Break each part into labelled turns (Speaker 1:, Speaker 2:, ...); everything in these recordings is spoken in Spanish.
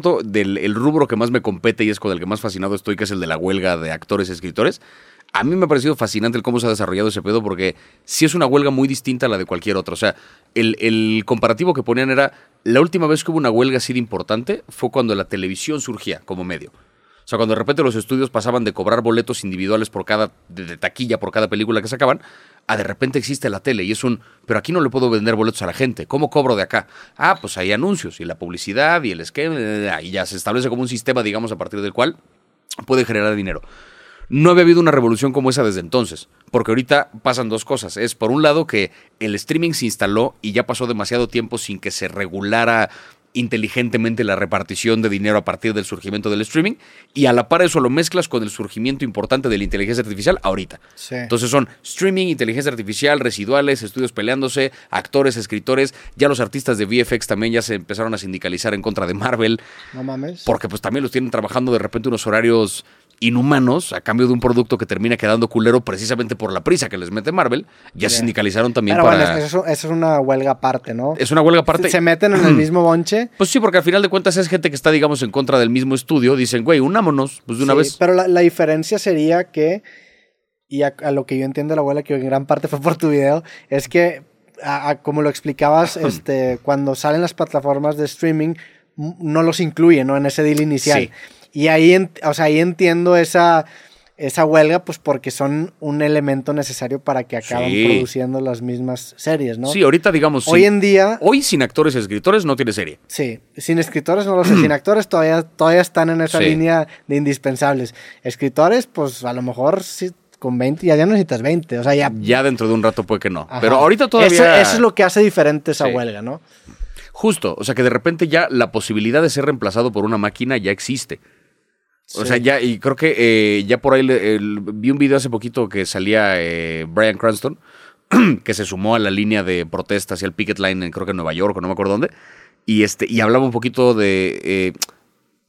Speaker 1: pronto del el rubro que más me compete y es con el que más fascinado estoy, que es el de la huelga de actores y escritores. A mí me ha parecido fascinante el cómo se ha desarrollado ese pedo porque sí es una huelga muy distinta a la de cualquier otra. O sea, el, el comparativo que ponían era, la última vez que hubo una huelga así de importante fue cuando la televisión surgía como medio. O sea, cuando de repente los estudios pasaban de cobrar boletos individuales por cada, de, de taquilla por cada película que sacaban, a de repente existe la tele y es un, pero aquí no le puedo vender boletos a la gente, ¿cómo cobro de acá? Ah, pues hay anuncios y la publicidad y el esquema, y ya se establece como un sistema, digamos, a partir del cual puede generar dinero. No había habido una revolución como esa desde entonces, porque ahorita pasan dos cosas. Es por un lado que el streaming se instaló y ya pasó demasiado tiempo sin que se regulara inteligentemente la repartición de dinero a partir del surgimiento del streaming y a la par eso lo mezclas con el surgimiento importante de la inteligencia artificial ahorita.
Speaker 2: Sí.
Speaker 1: Entonces son streaming, inteligencia artificial, residuales, estudios peleándose, actores, escritores, ya los artistas de VFX también ya se empezaron a sindicalizar en contra de Marvel,
Speaker 2: No mames.
Speaker 1: porque pues también los tienen trabajando de repente unos horarios inhumanos a cambio de un producto que termina quedando culero precisamente por la prisa que les mete Marvel, ya sindicalizaron también
Speaker 2: Pero
Speaker 1: para...
Speaker 2: bueno, eso, eso es una huelga aparte, ¿no?
Speaker 1: es una huelga aparte.
Speaker 2: Se meten en el mismo bonche.
Speaker 1: Pues sí, porque al final de cuentas es gente que está, digamos, en contra del mismo estudio. Dicen, güey, unámonos, pues de una
Speaker 2: Sí,
Speaker 1: vez.
Speaker 2: Pero la, la diferencia sería que, y a, a lo que yo entiendo, la abuela, que en gran parte fue por tu video, es que, a- a como lo explicabas, este, cuando salen las plataformas de streaming, no los incluyen, ¿no? En ese deal inicial.
Speaker 1: Sí.
Speaker 2: Y ahí, o sea, ahí entiendo esa, esa huelga, pues porque son un elemento necesario para que acaben
Speaker 1: Sí.
Speaker 2: produciendo las mismas series, ¿no?
Speaker 1: Sí, ahorita, digamos,
Speaker 2: Hoy
Speaker 1: sí.
Speaker 2: en día,
Speaker 1: Hoy sin actores y escritores no tiene serie.
Speaker 2: Sí, sin escritores no lo sé, sin actores todavía, todavía están en esa
Speaker 1: Sí.
Speaker 2: línea de indispensables. Escritores, pues a lo mejor sí, con 20, ya, ya necesitas 20, o sea, ya...
Speaker 1: Ya dentro de un rato puede que no.
Speaker 2: ajá.
Speaker 1: Pero ahorita todavía...
Speaker 2: Eso, eso es lo que hace diferente esa huelga, ¿no?
Speaker 1: Justo, o sea que de repente ya la posibilidad de ser reemplazado por una máquina ya existe. O sea, ya, y creo que eh, ya por ahí le- el- vi un video hace poquito que salía eh, Brian Cranston, que se sumó a la línea de protesta hacia el picket line en creo que en Nueva York o no me acuerdo dónde, y este, y hablaba un poquito de eh,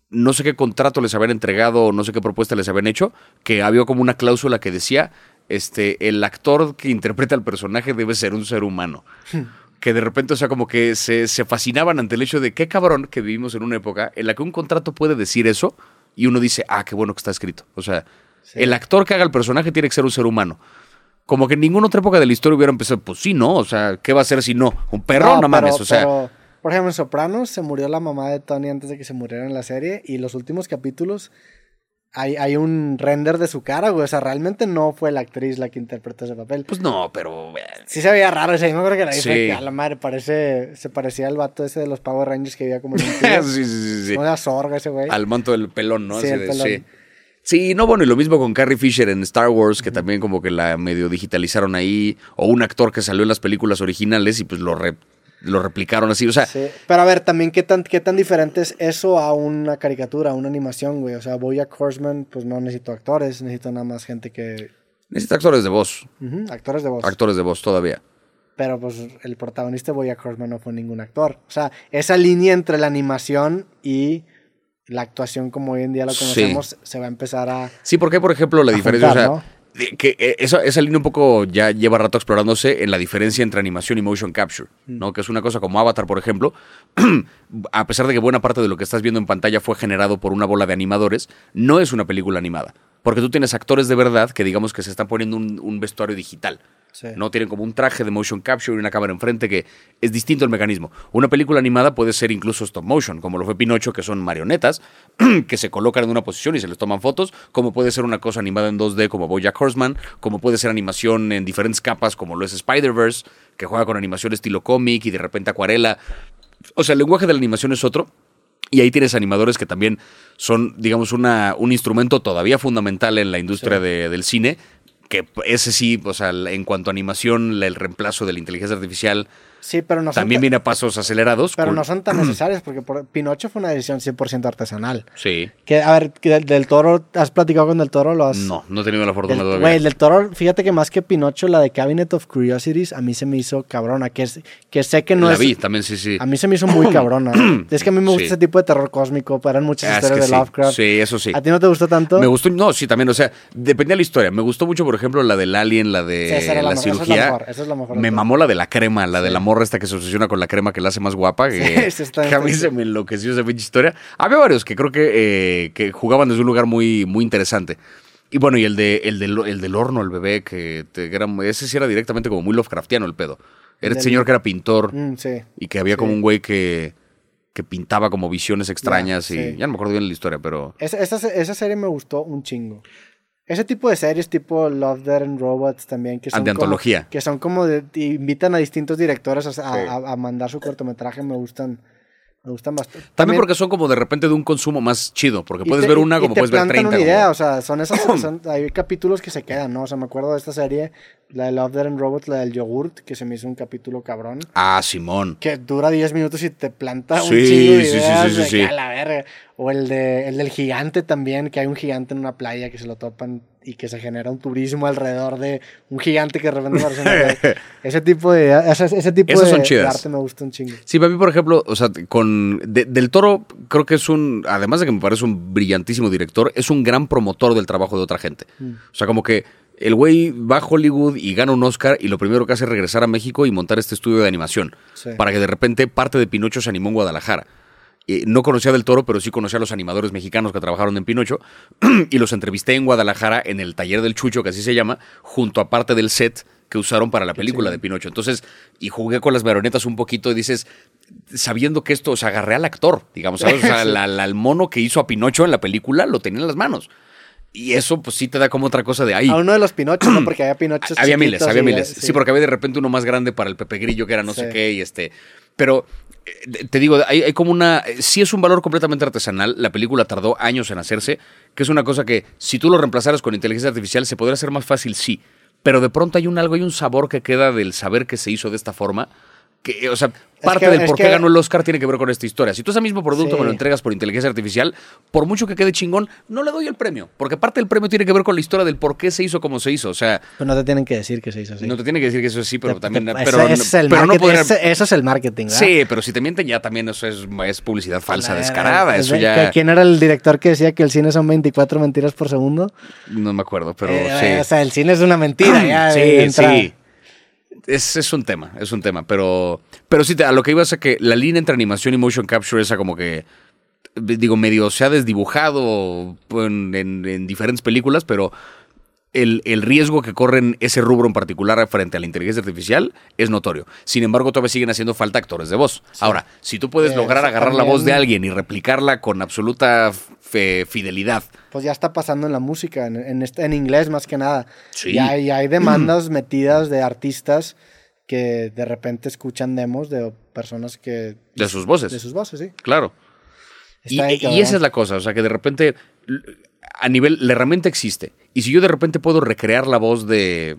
Speaker 1: no sé qué contrato les habían entregado o no sé qué propuesta les habían hecho, que había como una cláusula que decía este, el actor que interpreta al personaje debe ser un ser humano. que de repente, o sea, como que se, se fascinaban ante el hecho de qué cabrón que vivimos en una época en la que un contrato puede decir eso y uno dice, ah, qué bueno que está escrito. O sea,
Speaker 2: Sí.
Speaker 1: el actor que haga el personaje tiene que ser un ser humano. Como que en ninguna otra época de la historia hubiera empezado, pues sí, ¿no? O sea, ¿qué va a ser si no? ¿Un perro? No,
Speaker 2: pero-
Speaker 1: mames, o sea.
Speaker 2: pero, por ejemplo, en Sopranos se murió la mamá de Tony antes de que se muriera en la serie y los últimos capítulos hay, hay un render de su cara, güey. O sea, realmente no fue la actriz la que interpretó ese papel.
Speaker 1: Pues no, pero. eh,
Speaker 2: Sí se veía raro ese, yo me acuerdo que la
Speaker 1: Sí.
Speaker 2: dije, a la madre, parece, se parecía al vato ese de los Power Rangers que había como
Speaker 1: sí, sí, sí, sí.
Speaker 2: Era sorga ese güey.
Speaker 1: Al manto del pelón, ¿no?
Speaker 2: Sí,
Speaker 1: Así
Speaker 2: el pelón.
Speaker 1: sí. Sí, no, bueno, y lo mismo con Carrie Fisher en Star Wars, que también como que la medio digitalizaron ahí, o un actor que salió en las películas originales y pues lo, re- lo replicaron así, o sea,
Speaker 2: Sí. Pero a ver, también, ¿qué tan, ¿qué tan diferente es eso a una caricatura, a una animación, güey? O sea, Bojack Horseman, pues no necesito actores, necesito nada más gente que...
Speaker 1: necesita actores de voz,
Speaker 2: Ujú, actores de voz.
Speaker 1: actores de voz todavía.
Speaker 2: Pero pues el protagonista de Bojack Horseman no fue ningún actor. O sea, esa línea entre la animación y la actuación como hoy en día la
Speaker 1: Sí.
Speaker 2: conocemos se va a empezar a...
Speaker 1: Sí, porque por ejemplo la
Speaker 2: A
Speaker 1: diferencia,
Speaker 2: juntar,
Speaker 1: o sea, de- que eh, esa, esa línea un poco ya lleva rato explorándose en la diferencia entre animación y motion capture,
Speaker 2: Mm.
Speaker 1: ¿no? Que es una cosa como Avatar, por ejemplo, a pesar de que buena parte de lo que estás viendo en pantalla fue generado por una bola de animadores, no es una película animada. Porque tú tienes actores de verdad que digamos que se están poniendo un, un vestuario digital.
Speaker 2: Sí.
Speaker 1: No tienen como un traje de motion capture y una cámara enfrente que es distinto el mecanismo. Una película animada puede ser incluso stop motion, como lo fue Pinocho, que son marionetas que se colocan en una posición y se les toman fotos, como puede ser una cosa animada en 2D como Bojack Horseman, como puede ser animación en diferentes capas como lo es Spider-Verse, que juega con animación estilo cómic y de repente acuarela. O sea, el lenguaje de la animación es otro. Y ahí tienes animadores que también son, digamos, una, un instrumento todavía fundamental en la industria
Speaker 2: Sí.
Speaker 1: de- del cine, que ese sí, o sea, en cuanto a animación, el reemplazo de la inteligencia artificial
Speaker 2: Sí, pero no
Speaker 1: también
Speaker 2: ta-
Speaker 1: viene a pasos acelerados.
Speaker 2: Pero no son tan necesarias porque por- Pinocho fue una decisión 100% artesanal.
Speaker 1: Sí.
Speaker 2: Que, a ver, que del, del Toro, ¿has platicado con Del Toro? Lo has...
Speaker 1: No, no he tenido la fortuna
Speaker 2: Del-
Speaker 1: todavía.
Speaker 2: Güey, el del Toro, fíjate que más que Pinocho, la de Cabinet of Curiosities, a mí se me hizo cabrona. Que, es, que sé que no
Speaker 1: la
Speaker 2: es.
Speaker 1: vi, también sí, sí.
Speaker 2: A mí se me hizo muy cabrona. es que a mí me gusta
Speaker 1: Sí.
Speaker 2: ese tipo de terror cósmico, pero eran muchas
Speaker 1: Ah, es
Speaker 2: historias
Speaker 1: que
Speaker 2: de
Speaker 1: sí.
Speaker 2: Lovecraft.
Speaker 1: Sí, eso sí.
Speaker 2: ¿A ti no te gustó tanto?
Speaker 1: Me gustó, no, sí, también, o sea, dependía de la historia. Me gustó mucho, por ejemplo, la del Alien, la de
Speaker 2: Sí, la
Speaker 1: la
Speaker 2: mejor, esa es la
Speaker 1: cirugía.
Speaker 2: mejor, esa es la mejor
Speaker 1: Me mamó la de la crema, la de la
Speaker 2: Sí.
Speaker 1: Morra esta que se obsesiona con la crema que la hace más guapa. Que,
Speaker 2: Sí, está
Speaker 1: que a mí se me enloqueció esa pinche historia. Había varios que creo que, eh, que jugaban desde un lugar muy, muy interesante. Y bueno, y el, de, el, del, el del horno, el bebé, que, te- que era, ese sí era directamente como muy Lovecraftiano el pedo. Era este
Speaker 2: Del-
Speaker 1: señor que era pintor
Speaker 2: Mm, sí.
Speaker 1: y que había como un güey que, que pintaba como visiones extrañas y
Speaker 2: sí.
Speaker 1: ya no me acuerdo bien la historia, pero...
Speaker 2: Esa, esa, esa serie me gustó un chingo. Ese tipo de series tipo Love, Dead and Robots también, que son,
Speaker 1: de
Speaker 2: como,
Speaker 1: antología.
Speaker 2: que son como de, invitan a distintos directores a, a-
Speaker 1: Sí.
Speaker 2: a- a mandar su cortometraje, me gustan, me gustan bastante.
Speaker 1: También porque son como de repente de un consumo más chido, porque puedes
Speaker 2: te-
Speaker 1: ver una
Speaker 2: y
Speaker 1: como
Speaker 2: te
Speaker 1: puedes ver
Speaker 2: plantan
Speaker 1: 30.
Speaker 2: una
Speaker 1: como-
Speaker 2: idea, o sea, son esas, son- hay capítulos que se quedan, ¿no? O sea, me acuerdo de esta serie, la de Love, Dead and Robots, la del yogurt, que se me hizo un capítulo cabrón.
Speaker 1: Ah, Simón.
Speaker 2: Que dura 10 minutos y te planta un
Speaker 1: Sí,
Speaker 2: chingo de
Speaker 1: sí, sí,
Speaker 2: ideas
Speaker 1: sí, sí, sí.
Speaker 2: que a la verga. O el, de, el del gigante también, que hay un gigante en una playa que se lo topan y que se genera un turismo alrededor de un gigante que de repente aparece. Ese tipo de, ese, ese tipo
Speaker 1: Esas
Speaker 2: de,
Speaker 1: son
Speaker 2: de arte me gusta un chingo.
Speaker 1: Sí, para mí, por ejemplo, o sea, con de- Del Toro, creo que es un, además de que me parece un brillantísimo director, es un gran promotor del trabajo de otra gente.
Speaker 2: Mm.
Speaker 1: O sea, como que el güey va a Hollywood y gana un Oscar y lo primero que hace es regresar a México y montar este estudio de animación.
Speaker 2: Sí.
Speaker 1: Para que de repente parte de Pinocho se animó en Guadalajara. Eh, no conocía del Toro, pero sí conocía a los animadores mexicanos que trabajaron en Pinocho y los entrevisté en Guadalajara en el taller del Chucho, que así se llama, junto a parte del set que usaron para la película de Pinocho. Entonces, y jugué con las marionetas un poquito y dices, sabiendo que esto, o sea, agarré al actor, digamos, ¿sabes? O sea,
Speaker 2: Sí.
Speaker 1: la- la- al mono que hizo a Pinocho en la película lo tenía en las manos. Y eso, pues sí te da como otra cosa de ahí.
Speaker 2: A uno de los Pinochos, ¿no? Porque había Pinochos
Speaker 1: Había miles, había miles.
Speaker 2: eh,
Speaker 1: Sí. porque había de repente uno más grande para el Pepe Grillo, que era no sé
Speaker 2: Sí.
Speaker 1: qué, y este. Pero eh, te digo, hay, hay como una. eh, Sí es un valor completamente artesanal. La película tardó años en hacerse, que es una cosa que si tú lo reemplazaras con inteligencia artificial se podría hacer más fácil, sí. Pero de pronto hay un algo, hay un sabor que queda del saber que se hizo de esta forma. Que, o sea, parte
Speaker 2: que-
Speaker 1: del
Speaker 2: es
Speaker 1: por qué
Speaker 2: que-
Speaker 1: ganó el Oscar tiene que ver con esta historia. Si tú ese mismo producto
Speaker 2: Sí.
Speaker 1: me lo entregas por inteligencia artificial, por mucho que quede chingón, no le doy el premio. Porque parte del premio tiene que ver con la historia del por qué se hizo como se hizo. O sea,
Speaker 2: Pero no te tienen que decir que se hizo así.
Speaker 1: no te tiene que decir que eso sí, pero
Speaker 2: Te-
Speaker 1: también.
Speaker 2: te-
Speaker 1: pero,
Speaker 2: ese, ese es el
Speaker 1: pero no
Speaker 2: ese- eso es el marketing, ¿verdad?
Speaker 1: Sí, pero si te mienten ya también eso es, es publicidad falsa, descarada.
Speaker 2: es
Speaker 1: Eso ya.
Speaker 2: ¿Quién era el director que decía que el cine son 24 mentiras por segundo?
Speaker 1: No me acuerdo, pero
Speaker 2: Eh,
Speaker 1: sí.
Speaker 2: O sea, el cine es una mentira, ya.
Speaker 1: sí,
Speaker 2: entra-
Speaker 1: sí. Es, es un tema, es un tema. Pero, pero sí, te- a lo que iba es a que la línea entre animación y motion capture esa como que, digo, medio se ha desdibujado en, en- en diferentes películas, pero el, el riesgo que corren ese rubro en particular frente a la inteligencia artificial es notorio. Sin embargo, todavía siguen haciendo falta actores de voz. Ahora, si tú puedes
Speaker 2: Eh,
Speaker 1: lograr agarrar la voz de alguien y replicarla con absoluta fe- fidelidad,
Speaker 2: Pues ya está pasando en la música, en, en, en inglés más que nada.
Speaker 1: Sí.
Speaker 2: Y hay, hay demandas metidas de artistas que de repente escuchan demos de personas que...
Speaker 1: de sus voces.
Speaker 2: De sus voces, sí.
Speaker 1: Claro. Y,
Speaker 2: ahí,
Speaker 1: y esa es la cosa, o sea, que de repente, a nivel, la herramienta existe. Y si yo de repente puedo recrear la voz de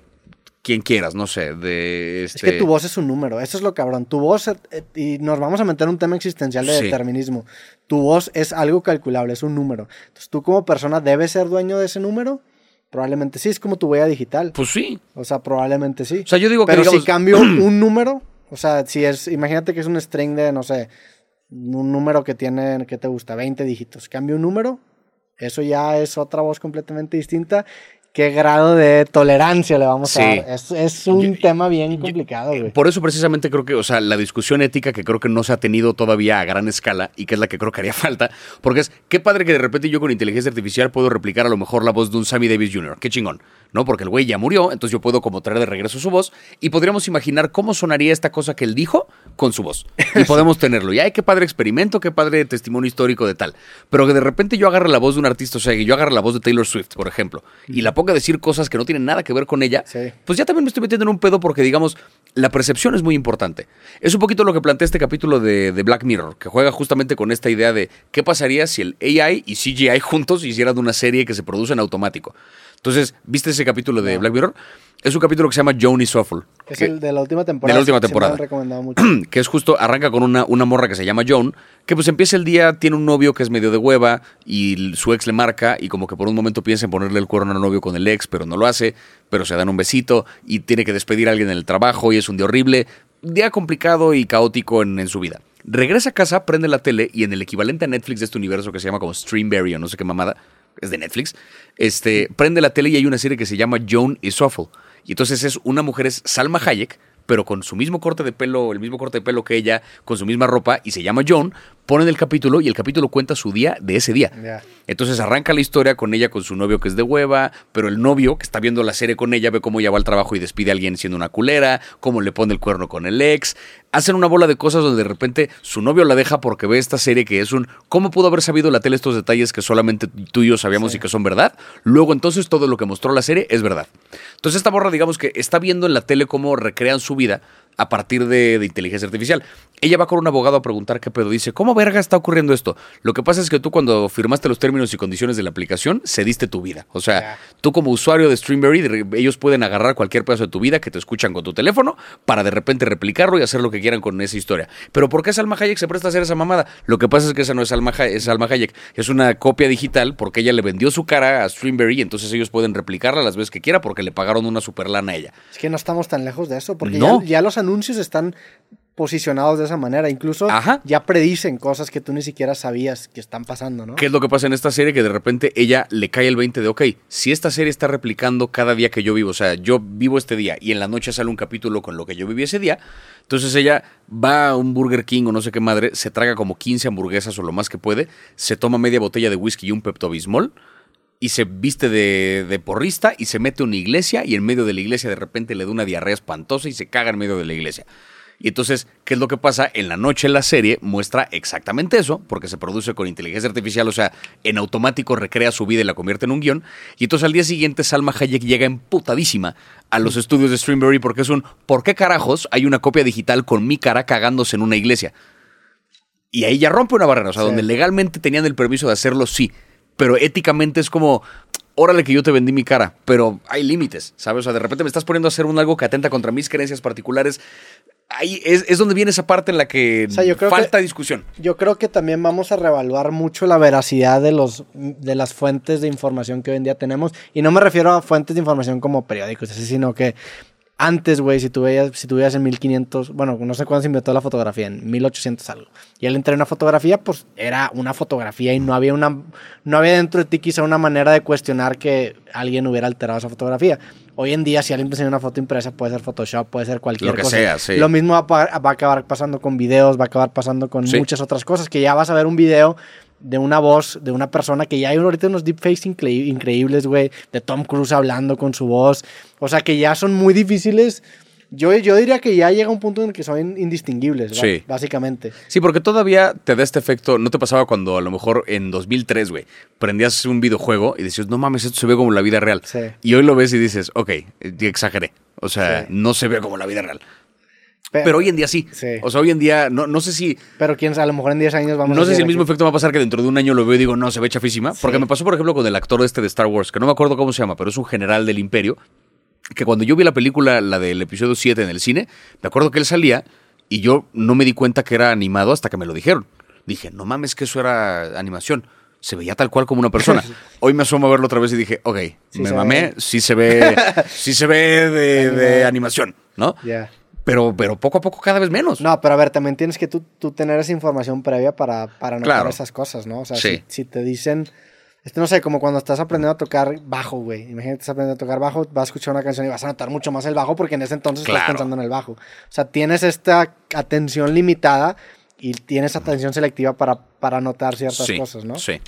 Speaker 1: quien quieras, no sé, de
Speaker 2: Es
Speaker 1: este...
Speaker 2: que tu voz es un número, eso es lo cabrón. Tu voz, eh, eh, y nos vamos a meter en un tema existencial de
Speaker 1: Sí.
Speaker 2: determinismo. Tu voz es algo calculable, es un número. Entonces tú como persona debes ser dueño de ese número. Probablemente sí, es como tu huella digital.
Speaker 1: Pues sí.
Speaker 2: O sea, probablemente sí.
Speaker 1: O sea, yo digo que
Speaker 2: Pero
Speaker 1: digamos,
Speaker 2: si cambio un número, o sea, si es, imagínate que es un string de, no sé, un número que tiene, que te gusta, 20 dígitos. Cambio un número, eso ya es otra voz completamente distinta. ¿Qué grado de tolerancia le vamos
Speaker 1: Sí.
Speaker 2: a dar? Es, es un
Speaker 1: Yo-
Speaker 2: tema bien complicado, güey.
Speaker 1: Por eso precisamente creo que, o sea, la discusión ética que creo que no se ha tenido todavía a gran escala y que es la que creo que haría falta, porque es, qué padre que de repente yo con inteligencia artificial puedo replicar a lo mejor la voz de un Sammy Davis Jr., qué chingón, ¿no? Porque el güey ya murió, entonces yo puedo como traer de regreso su voz y podríamos imaginar cómo sonaría esta cosa que él dijo con su voz. Y podemos tenerlo. Y ay, qué padre experimento, qué padre testimonio histórico de tal. Pero que de repente yo agarre la voz de un artista, o sea, que yo agarre la voz de Taylor Swift, por ejemplo, y la ponga a decir cosas que no tienen nada que ver con ella,
Speaker 2: Sí.
Speaker 1: pues ya también me estoy metiendo en un pedo porque, digamos, la percepción es muy importante. Es un poquito lo que plantea este capítulo de, de Black Mirror, que juega justamente con esta idea de qué pasaría si el AI y CGI juntos hicieran una serie que se produce en automático. Entonces, ¿viste ese capítulo de
Speaker 2: No.
Speaker 1: Black Mirror? Es un capítulo que se llama Joan is Awful.
Speaker 2: Es
Speaker 1: que-
Speaker 2: el de la última temporada.
Speaker 1: de la última
Speaker 2: me han
Speaker 1: temporada.
Speaker 2: recomendado mucho.
Speaker 1: que es justo, arranca con una, una morra que se llama Joan, que pues empieza el día, tiene un novio que es medio de hueva y su ex le marca y como que por un momento piensa en ponerle el cuerno al novio con el ex, pero no lo hace, pero se dan un besito y tiene que despedir a alguien en el trabajo y es un día horrible, día complicado y caótico en, en su vida. Regresa a casa, prende la tele y en el equivalente a Netflix de este universo que se llama como Streamberry o no sé qué mamada, es de Netflix, este, prende la tele y hay una serie que se llama Joan is Awful. Y entonces es una mujer, es Salma Hayek, pero con su mismo corte de pelo, el mismo corte de pelo que ella, con su misma ropa, y se llama John, ponen el capítulo y el capítulo cuenta su día de ese día. Entonces arranca la historia con ella, con su novio que es de hueva, pero el novio que está viendo la serie con ella ve cómo ella va al trabajo y despide a alguien siendo una culera, cómo le pone el cuerno con el ex. Hacen una bola de cosas donde de repente su novio la deja porque ve esta serie que es un ¿cómo pudo haber sabido la tele estos detalles que solamente tú y yo sabíamos
Speaker 2: Sí.
Speaker 1: y que son verdad? Luego entonces todo lo que mostró la serie es verdad. Entonces esta borra digamos que está viendo en la tele cómo recrean su vida a partir de, de inteligencia artificial. Ella va con un abogado a preguntar qué pedo. Dice, ¿cómo verga está ocurriendo esto? Lo que pasa es que tú cuando firmaste los términos y condiciones de la aplicación, cediste tu vida. O sea, tú como usuario de Streamberry, ellos pueden agarrar cualquier pedazo de tu vida que te escuchan con tu teléfono para de repente replicarlo y hacer lo que quieran con esa historia. Pero ¿por qué Salma Hayek se presta a hacer esa mamada? Lo que pasa es que esa no es Salma, es Salma Hayek, es una copia digital porque ella le vendió su cara a Streamberry y entonces ellos pueden replicarla las veces que quiera porque le pagaron una super lana a ella.
Speaker 2: Es que no estamos tan lejos de eso, porque
Speaker 1: No.
Speaker 2: ya, ya los anuncios están posicionados de esa manera. Incluso
Speaker 1: Ajá.
Speaker 2: ya predicen cosas que tú ni siquiera sabías que están pasando, ¿no?
Speaker 1: ¿Qué es lo que pasa en esta serie? Que de repente ella le cae el 20 de, ok, si esta serie está replicando cada día que yo vivo, o sea, yo vivo este día y en la noche sale un capítulo con lo que yo viví ese día, entonces ella va a un Burger King o no sé qué madre, se traga como 15 hamburguesas o lo más que puede, se toma media botella de whisky y un Pepto Bismol y se viste de, de porrista y se mete a una iglesia y en medio de la iglesia de repente le da una diarrea espantosa y se caga en medio de la iglesia. Y entonces, ¿qué es lo que pasa? En la noche la serie muestra exactamente eso, porque se produce con inteligencia artificial, o sea, en automático recrea su vida y la convierte en un guion. Y entonces al día siguiente Salma Hayek llega emputadísima a los estudios de Streamberry porque es un ¿por qué carajos hay una copia digital con mi cara cagándose en una iglesia? Y ahí ya rompe una barrera, o sea,
Speaker 2: Sí.
Speaker 1: donde legalmente tenían el permiso de hacerlo, sí, pero éticamente es como, órale que yo te vendí mi cara, pero hay límites, ¿sabes? O sea, de repente me estás poniendo a hacer un algo que atenta contra mis creencias particulares. Ahí es, es donde viene esa parte en la que
Speaker 2: O sea, yo creo
Speaker 1: falta
Speaker 2: que-
Speaker 1: discusión.
Speaker 2: Yo creo que también vamos a reevaluar mucho la veracidad de, los, de las fuentes de información que hoy en día tenemos. Y no me refiero a fuentes de información como periódicos, así, sino que antes, güey, si tú veías, si tú veías en 1500, bueno, no sé cuándo se inventó la fotografía, en 1800 algo. Y él entró en una fotografía, pues era una fotografía y no había una, no había dentro de ti quizá una manera de cuestionar que alguien hubiera alterado esa fotografía. Hoy en día, si alguien enseña una foto impresa, puede ser Photoshop, puede ser cualquier
Speaker 1: Lo que
Speaker 2: cosa.
Speaker 1: sea, sí.
Speaker 2: Lo mismo va a, pa- va a acabar pasando con videos, va a acabar pasando con
Speaker 1: Sí.
Speaker 2: muchas otras cosas, que ya vas a ver un video de una voz de una persona que ya hay ahorita unos deepfakes incre- increíbles, güey, de Tom Cruise hablando con su voz. O sea, que ya son muy difíciles. Yo, yo diría que ya llega un punto en el que son indistinguibles,
Speaker 1: Sí.
Speaker 2: básicamente.
Speaker 1: Sí, porque todavía te da este efecto. No te pasaba cuando a lo mejor en 2003, güey, prendías un videojuego y decías, no mames, esto se ve como la vida real.
Speaker 2: Sí.
Speaker 1: Y hoy lo ves y dices, ok, exageré. O sea,
Speaker 2: Sí.
Speaker 1: no se ve como la vida real.
Speaker 2: Pe-
Speaker 1: Pero hoy en día sí.
Speaker 2: Sí.
Speaker 1: O sea, hoy en día, no, no sé si
Speaker 2: pero quién sabe, a lo mejor en 10 años vamos
Speaker 1: no
Speaker 2: a
Speaker 1: sé si el mismo
Speaker 2: aquí.
Speaker 1: efecto va a pasar que dentro de un año lo veo y digo, no, se ve chafísima. Porque
Speaker 2: Sí.
Speaker 1: me pasó, por ejemplo, con el actor este de Star Wars, que no me acuerdo cómo se llama, pero es un general del imperio, que cuando yo vi la película, la del episodio 7 en el cine, me acuerdo que él salía y yo no me di cuenta que era animado hasta que me lo dijeron. Dije, no mames que eso era animación. Se veía tal cual como una persona. Hoy me asomo a verlo otra vez y dije, ok,
Speaker 2: Sí
Speaker 1: me mamé,
Speaker 2: ve.
Speaker 1: sí se ve, sí se ve de, de animación, ¿no?
Speaker 2: Ya.
Speaker 1: Pero, pero poco a poco cada vez menos.
Speaker 2: No, pero a ver, también tienes que tú, tú tener esa información previa para, para notar
Speaker 1: Claro.
Speaker 2: esas cosas, ¿no? O sea,
Speaker 1: Sí.
Speaker 2: si, si te dicen, este, no sé, como cuando estás aprendiendo a tocar bajo, güey. Imagínate, estás aprendiendo a tocar bajo, vas a escuchar una canción y vas a notar mucho más el bajo porque en ese entonces
Speaker 1: Claro.
Speaker 2: estás pensando en el bajo. O sea, tienes esta atención limitada y tienes atención selectiva para, para notar ciertas
Speaker 1: sí,
Speaker 2: cosas, ¿no?
Speaker 1: Sí.